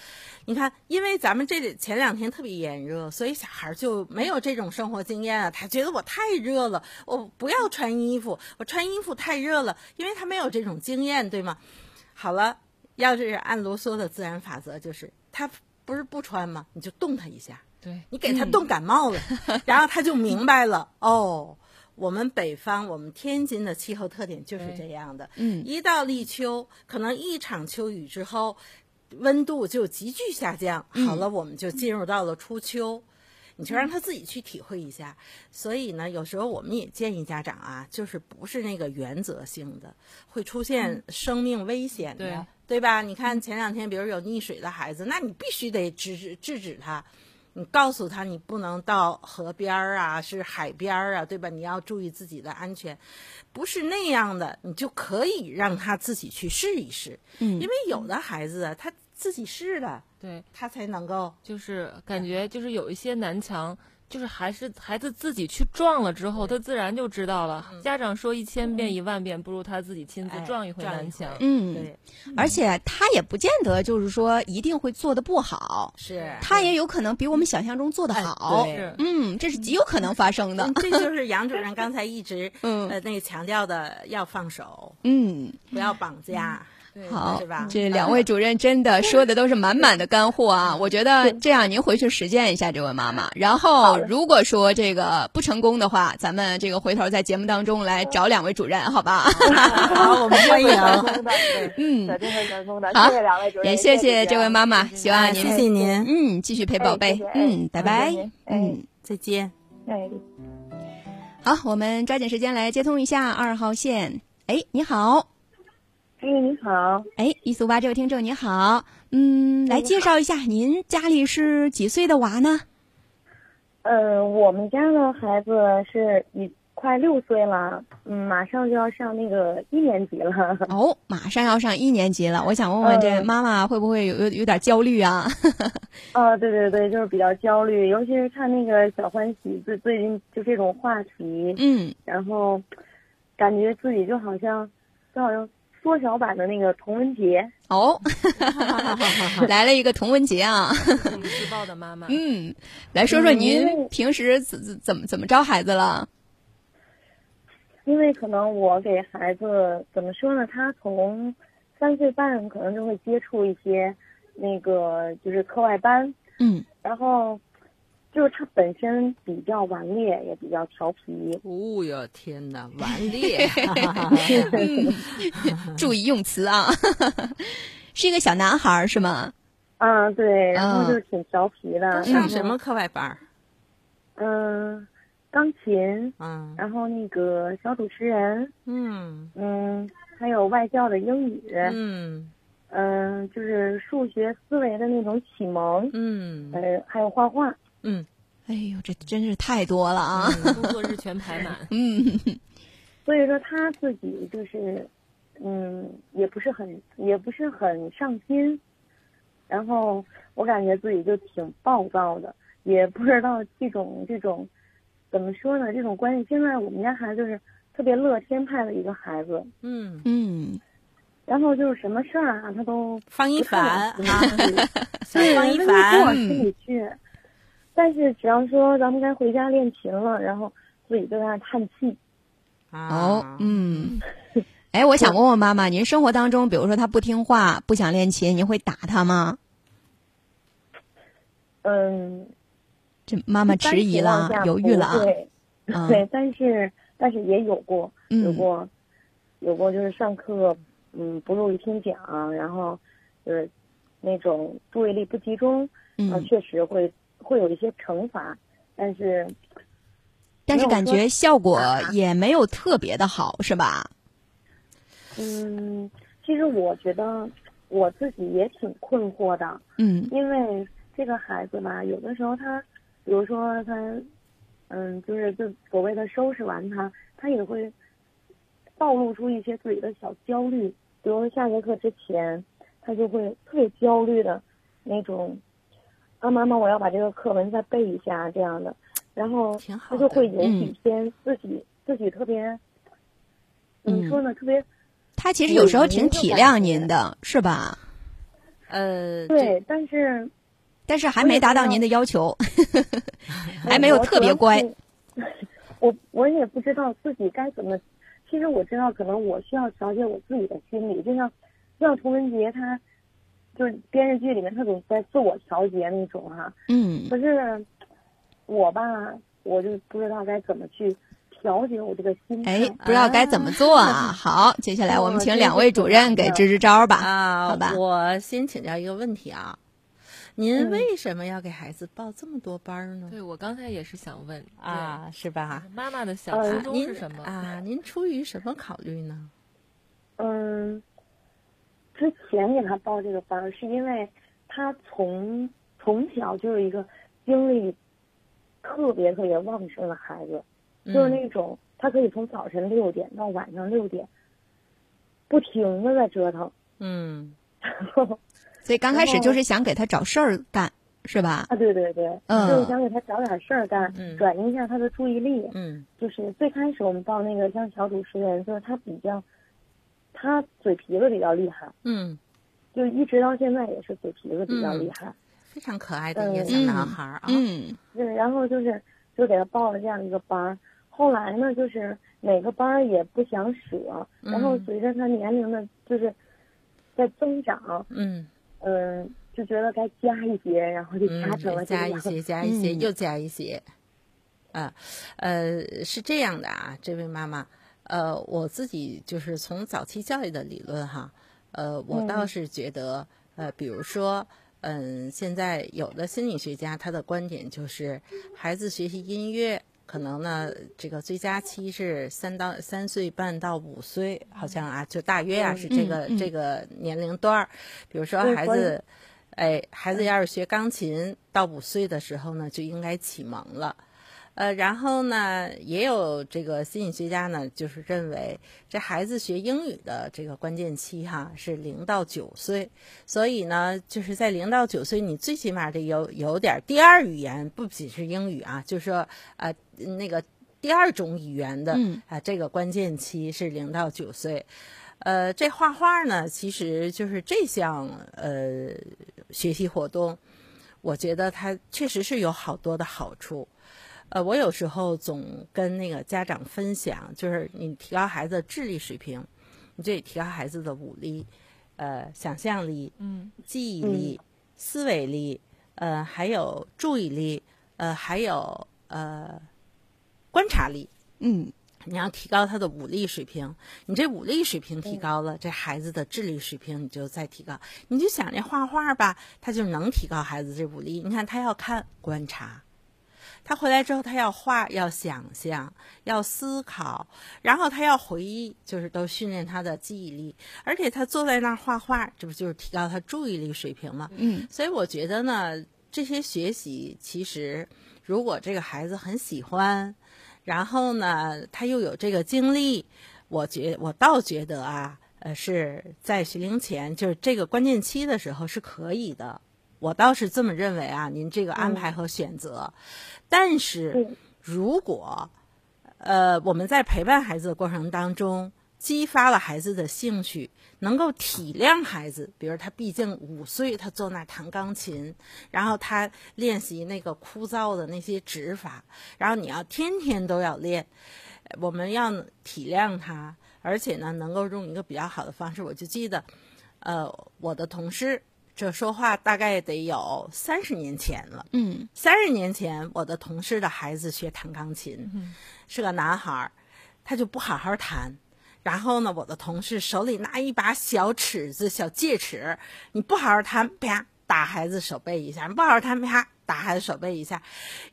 Speaker 3: 你看，因为咱们这前两天特别炎热，所以小孩就没有这种生活经验啊。他觉得我太热了，我不要穿衣服，我穿衣服太热了，因为他没有这种经验，对吗？好了，要是按卢梭的自然法则，就是他不是不穿吗？你就动他一下。
Speaker 4: 对
Speaker 3: 你给他冻感冒了，然后他就明白了哦。我们北方，我们天津的气候特点就是这样的。
Speaker 2: 嗯
Speaker 3: 一到立秋，可能一场秋雨之后，温度就急剧下降。好了，我们就进入到了初秋。你就让他自己去体会一下。所以呢，有时候我们也建议家长啊，就是不是那个原则性的，会出现生命危险的，
Speaker 4: 对
Speaker 3: 对吧？你看前两天，比如有溺水的孩子，那你必须得制止制止他。你告诉他，你不能到河边儿啊，是海边儿啊，对吧？你要注意自己的安全，不是那样的，你就可以让他自己去试一试。
Speaker 2: 嗯
Speaker 3: 因为有的孩子啊，他自己试了，
Speaker 4: 对，
Speaker 3: 他才能够
Speaker 4: 就是感觉就是有一些南墙，就是还是孩子自己去撞了之后，他自然就知道了。家长说一千遍一万遍，不如他自己亲自
Speaker 3: 哎
Speaker 4: 撞一回南墙。
Speaker 2: 嗯，
Speaker 3: 对，
Speaker 2: 而且他也不见得就是说一定会做的不好，
Speaker 3: 是
Speaker 2: 他也有可能比我们想象中做的
Speaker 3: 哎
Speaker 2: 好。
Speaker 3: 对
Speaker 4: 是
Speaker 2: 嗯，这是极有可能发生的
Speaker 3: 嗯。这就是杨主任刚才一直
Speaker 2: 嗯
Speaker 3: 呃那个强调的，要放手，
Speaker 2: 嗯，
Speaker 3: 不要绑架。
Speaker 4: 对
Speaker 2: 好
Speaker 3: 是吧，
Speaker 2: 这两位主任真的说的都是满满的干货啊！我觉得这样您回去实践一下这位妈妈，然后如果说这个不成功的话，咱们这个回头在节目当中来找两位主任，好吧？
Speaker 3: 好，我们欢迎。
Speaker 2: 嗯
Speaker 6: 肯定会成功的。
Speaker 2: 好
Speaker 6: 谢谢两位主任，
Speaker 2: 也谢谢
Speaker 6: 谢
Speaker 2: 这位妈妈，希望
Speaker 3: 哎
Speaker 2: 您
Speaker 3: 谢谢您，
Speaker 2: 嗯继续陪宝贝嗯，拜拜嗯。
Speaker 3: 再见。
Speaker 6: 哎。
Speaker 2: 好，我们抓紧时间来接通一下二号线。哎，你好，
Speaker 6: 哎，你好，
Speaker 2: 哎，一四五八这位听众你好，嗯，来介绍一下，您家里是几岁的娃呢？
Speaker 6: 呃，我们家的孩子是已快六岁了，嗯，马上就要上那个一年级了。
Speaker 2: 哦，马上要上一年级了，我想问 问这
Speaker 6: 嗯
Speaker 2: 妈妈会不会有有有点焦虑啊？
Speaker 6: 啊，对对对，就是比较焦虑，尤其是看那个小欢喜最最近就这种话题，
Speaker 2: 嗯，
Speaker 6: 然后感觉自己就好像就好像缩小版的那个童文杰。
Speaker 2: 哦，来了一个童文杰啊，
Speaker 4: 很自爆的妈妈，
Speaker 2: 嗯，来说说您平时怎怎怎么怎么招孩子了？
Speaker 6: 因为可能我给孩子怎么说呢？他从三岁半可能就会接触一些那个就是课外班，
Speaker 2: 嗯，
Speaker 6: 然后就是他本身比较顽劣，也比较调皮。
Speaker 3: 哦哟，天哪，顽劣！
Speaker 2: 注意用词啊，是一个小男孩儿是吗？
Speaker 6: 啊，对，然后
Speaker 2: 嗯
Speaker 6: 就是挺调皮的。
Speaker 3: 上什么？课外班儿？
Speaker 6: 嗯，钢琴，
Speaker 3: 嗯
Speaker 6: 然后那个小主持人，
Speaker 3: 嗯
Speaker 6: 嗯，还有外教的英语，
Speaker 3: 嗯
Speaker 6: 嗯，就是数学思维的那种启蒙，
Speaker 3: 嗯
Speaker 6: 呃，还有画画。
Speaker 3: 嗯，
Speaker 2: 哎呦，这真是太多了啊！
Speaker 4: 工作日全排满。
Speaker 2: 嗯，
Speaker 6: 所以说他自己就是，嗯，也不是很也不是很上心，然后我感觉自己就挺暴躁的，也不知道这种这种怎么说呢？这种关系，现在我们家孩子就是特别乐天派的一个孩子，
Speaker 3: 嗯，
Speaker 2: 嗯，
Speaker 6: 然后就是什么事儿啊，他都
Speaker 3: 方一凡方 一凡，
Speaker 6: 心里去。但是只要说咱们该回家练琴了，然后自己就在那叹气。
Speaker 2: 哦
Speaker 3: 啊，，
Speaker 2: 嗯，哎，我想问问妈妈，您生活当中，比如说他不听话、不想练琴，您会打他吗？
Speaker 6: 嗯，
Speaker 2: 这妈妈迟疑了啊，犹豫了啊。
Speaker 6: 对，
Speaker 2: 嗯
Speaker 6: 对，但是但是也有过，有
Speaker 2: 嗯
Speaker 6: 过，有过就是上课，嗯，不注意听讲，然后就是那种注意力不集中，啊，
Speaker 2: 嗯，
Speaker 6: 确实会会有一些惩罚，但是
Speaker 2: 但是感觉效果也没有特别的好，是吧？
Speaker 6: 嗯，其实我觉得我自己也挺困惑的，
Speaker 2: 嗯
Speaker 6: 因为这个孩子吧，有的时候他，比如说他，嗯，就是就所谓的收拾完他，他也会暴露出一些自己的小焦虑，比如说下节课之前，他就会特别焦虑的那种，啊，妈妈，我要把这个课文再背一下这样的，然后
Speaker 3: 挺好
Speaker 6: 他就会有
Speaker 2: 嗯
Speaker 6: 几天自己、自己特别，怎
Speaker 2: 嗯
Speaker 6: 么说呢？特别
Speaker 2: 他其实有时候挺体谅您的，是吧？
Speaker 3: 呃，
Speaker 6: 对，但是
Speaker 2: 但是还没达到您的要求，还没有特别乖。
Speaker 6: 我我也不知道自己该怎么。其实我知道，可能我需要调节我自己的心理，就像就像童文杰他，就是电视剧里面他总在自我调节那种哈、
Speaker 2: 嗯
Speaker 6: 可是我吧，我就不知道该怎么去调节我这个心态。
Speaker 2: 哎，不知道该怎么做啊？好，接下来我们请两位主任给支支招吧。
Speaker 3: 啊，
Speaker 2: 好吧
Speaker 3: 我先请教一个问题啊，您
Speaker 6: 嗯
Speaker 3: 为什么要给孩子报这么多班儿呢？
Speaker 4: 对我刚才也是想问
Speaker 3: 啊，是吧？
Speaker 4: 妈妈的小
Speaker 6: 呃
Speaker 4: 初衷
Speaker 3: 您
Speaker 4: 是什么？
Speaker 3: 啊？您出于什么考虑呢？
Speaker 6: 嗯，之前给他报这个班儿，是因为他从从小就是一个精力特别特别旺盛的孩子，就是
Speaker 3: 嗯
Speaker 6: 那种他可以从早晨六点到晚上六点，不停的在折腾。
Speaker 3: 嗯
Speaker 2: 所以刚开始就是想给他找事儿干，是吧？
Speaker 6: 啊，对对对，
Speaker 2: 嗯
Speaker 6: 就是想给他找点事儿干，
Speaker 3: 嗯
Speaker 6: 转移一下他的注意力。
Speaker 3: 嗯
Speaker 6: 就是最开始我们报那个像小主持人，就是他比较，他嘴皮子比较厉害，
Speaker 3: 嗯，
Speaker 6: 就一直到现在也是嘴皮子比较厉害。
Speaker 3: 非常可爱的一个
Speaker 6: 嗯
Speaker 3: 小男孩儿啊。
Speaker 2: 嗯
Speaker 6: 对，然后就是就给他报了这样一个班儿。后来呢，就是哪个班儿也不想舍，然后
Speaker 3: 嗯
Speaker 6: 随着他年龄的，就是在增长，
Speaker 3: 嗯，
Speaker 6: 嗯，就觉得该加一些，然后就加成了。
Speaker 3: 加一些，加一些，
Speaker 2: 嗯
Speaker 3: 又加一些。啊，呃，是这样的啊，这位妈妈，呃，我自己就是从早期教育的理论哈，呃，我倒
Speaker 6: 嗯
Speaker 3: 是觉得，呃，比如说，嗯，现在有的心理学家他的观点就是，孩子学习音乐。可能呢，这个最佳期是三到三岁半到五岁，好像啊，就大约啊
Speaker 6: 嗯
Speaker 3: 是这个、这个年龄段儿。比如说孩子，哎，孩子要是学钢琴，到五岁的时候呢，就应该启蒙了。呃，然后呢，也有这个心理学家呢，就是认为这孩子学英语的这个关键期哈是零到九岁，所以呢，就是在零到九岁，你最起码得有有点第二语言，不仅是英语啊，就是说呃那个第二种语言的啊、
Speaker 2: 嗯
Speaker 3: 这个关键期是零到九岁。呃，这画画呢，其实就是这项呃学习活动，我觉得它确实是有好多的好处。呃，我有时候总跟那个家长分享，就是你提高孩子的智力水平，你就得提高孩子的武力、呃想象力、
Speaker 4: 嗯
Speaker 3: 记忆力、思维力，呃，还有注意力，呃，还有呃观察力。
Speaker 2: 嗯
Speaker 3: 你要提高他的武力水平，你这武力水平提高了，这孩子的智力水平你就再提高。你就想这画画吧，他就能提高孩子这武力。你看他要看观察，他回来之后他要画，要想象，要思考，然后他要回忆，就是都训练他的记忆力。而且他坐在那儿画画，这不就是提高他注意力水平吗？
Speaker 2: 嗯
Speaker 3: 所以我觉得呢，这些学习其实，如果这个孩子很喜欢，然后呢，他又有这个精力，我觉我倒觉得啊，呃，是在学龄前，就是这个关键期的时候是可以的。我倒是这么认为啊，您这个安排和选择，但是如果呃我们在陪伴孩子的过程当中，激发了孩子的兴趣，能够体谅孩子，比如他毕竟五岁，他坐那弹钢琴，然后他练习那个枯燥的那些指法，然后你要天天都要练，呃我们要体谅他，而且呢，能够用一个比较好的方式。我就记得，呃，我的同事这说话大概得有三十年前了。
Speaker 2: 嗯
Speaker 3: 三十年前，我的同事的孩子学弹钢琴，是个男孩儿，他就不好好弹。然后呢，我的同事手里拿一把小尺子、小戒尺，你不好好弹，啪打孩子手背一下；你不好好弹，啪打孩子手背一下。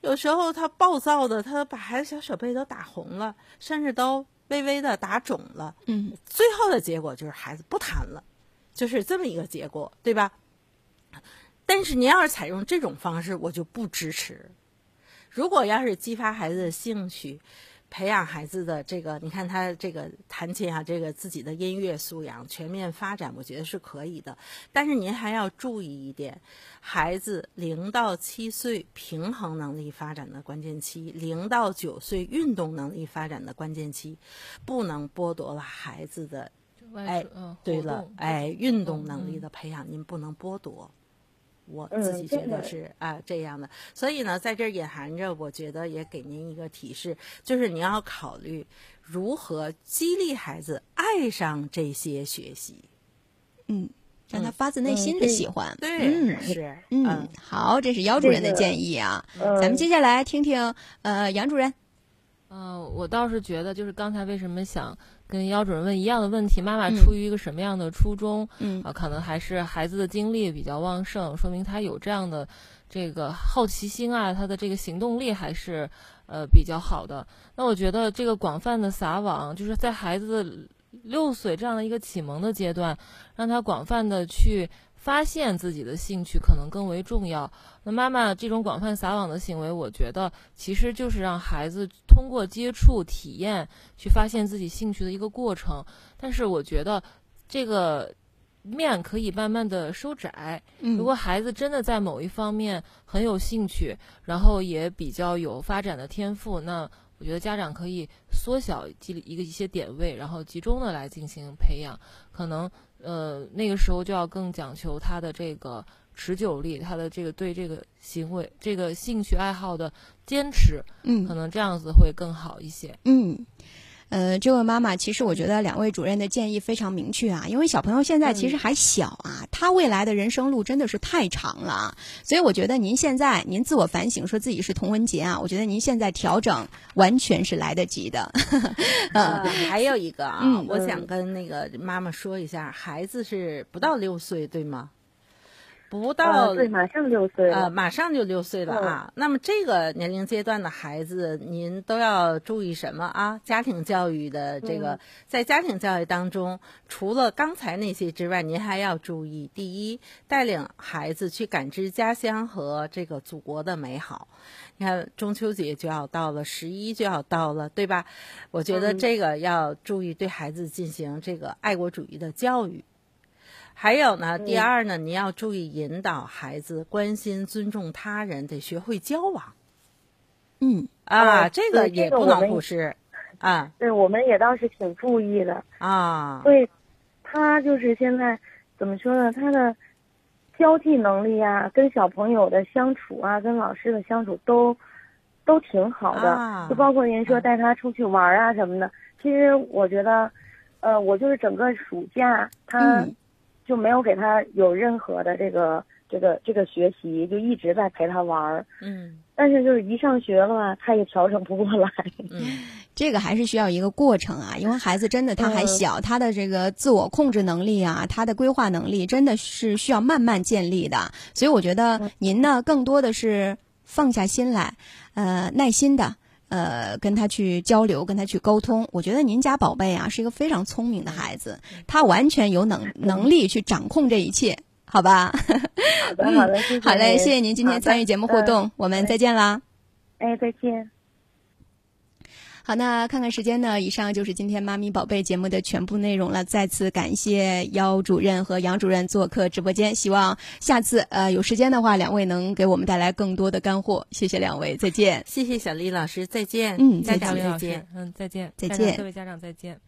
Speaker 3: 有时候他暴躁的，他把孩子小手背都打红了，甚至都微微的打肿了。
Speaker 2: 嗯
Speaker 3: 最后的结果就是孩子不弹了，就是这么一个结果，对吧？但是您要是采用这种方式，我就不支持。如果要是激发孩子的兴趣，培养孩子的这个，你看他这个弹琴啊，这个自己的音乐素养全面发展，我觉得是可以的。但是您还要注意一点，孩子零到七岁平衡能力发展的关键期，零到九岁运动能力发展的关键期，不能剥夺了孩子的。哎，对了，哎，运动能力的培养您不能剥夺。我自己觉得是啊这样的，所以呢，在这儿隐含着，我觉得也给您一个提示，就是你要考虑如何激励孩子爱上这些学习，
Speaker 2: 嗯，让他发自内心的喜欢，
Speaker 3: 对，
Speaker 2: 嗯
Speaker 3: 是，
Speaker 2: 嗯，好，这是姚主任的建议啊，咱们接下来听听呃杨主任，
Speaker 4: 嗯，我倒是觉得，就是刚才为什么想。跟姚主任问一样的问题，妈妈出于一个什么样的初衷？
Speaker 2: 嗯
Speaker 4: 啊，可能还是孩子的精力比较旺盛，说明他有这样的这个好奇心啊，他的这个行动力还是呃比较好的。那我觉得这个广泛的撒网，就是在孩子六岁这样的一个启蒙的阶段，让他广泛的去。发现自己的兴趣可能更为重要。那妈妈这种广泛撒网的行为，我觉得其实就是让孩子通过接触、体验去发现自己兴趣的一个过程。但是我觉得这个面可以慢慢的收窄。如果孩子真的在某一方面很有兴趣，然后也比较有发展的天赋，那我觉得家长可以缩小一个一些点位，然后集中的来进行培养，可能。呃，那个时候就要更讲求他的这个持久力，他的这个对这个行为、这个兴趣爱好的坚持，
Speaker 2: 嗯，
Speaker 4: 可能这样子会更好一些，
Speaker 2: 嗯。呃，这位妈妈，其实我觉得两位主任的建议非常明确啊，因为小朋友现在其实还小啊，他未来的人生路真的是太长了，所以我觉得您现在您自我反省，说自己是童文杰啊，我觉得您现在调整完全是来得及的。
Speaker 3: 呃，还有一个啊，我想跟那个妈妈说一下，孩子是不到六岁，对吗？不到
Speaker 6: 对，马上六岁了，
Speaker 3: 呃，马上就六岁了啊。那么这个年龄阶段的孩子，您都要注意什么啊？家庭教育的这个，在家庭教育当中，除了刚才那些之外，您还要注意：第一，带领孩子去感知家乡和这个祖国的美好。你看，中秋节就要到了，十一就要到了，对吧？我觉得这个要注意对孩子进行这个爱国主义的教育。还有呢，第二呢，你要注意引导孩子关心、尊重他人，得学会交往。
Speaker 2: 嗯
Speaker 3: 啊，这个也不能忽视啊。
Speaker 6: 对，我们也倒是挺注意的
Speaker 3: 啊。
Speaker 6: 对，他就是现在怎么说呢？他的交际能力啊，跟小朋友的相处啊，跟老师的相处都都挺好的。就包括您说带他出去玩啊什么的。其实我觉得，呃，我就是整个暑假他。就没有给他有任何的这个这个这个学习，就一直在陪他玩儿。
Speaker 3: 嗯，
Speaker 6: 但是就是一上学了嘛，他也调整不过来。
Speaker 3: 嗯，
Speaker 2: 这个还是需要一个过程啊，因为孩子真的他还小，他的这个自我控制能力啊，他的规划能力真的是需要慢慢建立的。所以我觉得您呢，更多的是放下心来，呃，耐心的。呃，跟他去交流，跟他去沟通。我觉得您家宝贝啊是一个非常聪明的孩子，他完全有能能力去掌控这一切，好吧？
Speaker 6: 好的，好的，谢谢。
Speaker 2: 好嘞，谢谢您今天参与节目互动，我们再见啦。
Speaker 6: 哎，再见。
Speaker 2: 好，那看看时间呢？以上就是今天妈咪宝贝节目的全部内容了。再次感谢姚主任和杨主任做客直播间，希望下次呃有时间的话，两位能给我们带来更多的干货。谢谢两位，再见。
Speaker 3: 谢谢小丽老师，再见。
Speaker 2: 嗯，
Speaker 4: 再见，
Speaker 3: 再见。
Speaker 4: 嗯，再见，
Speaker 2: 再见，
Speaker 4: 各位家长再见。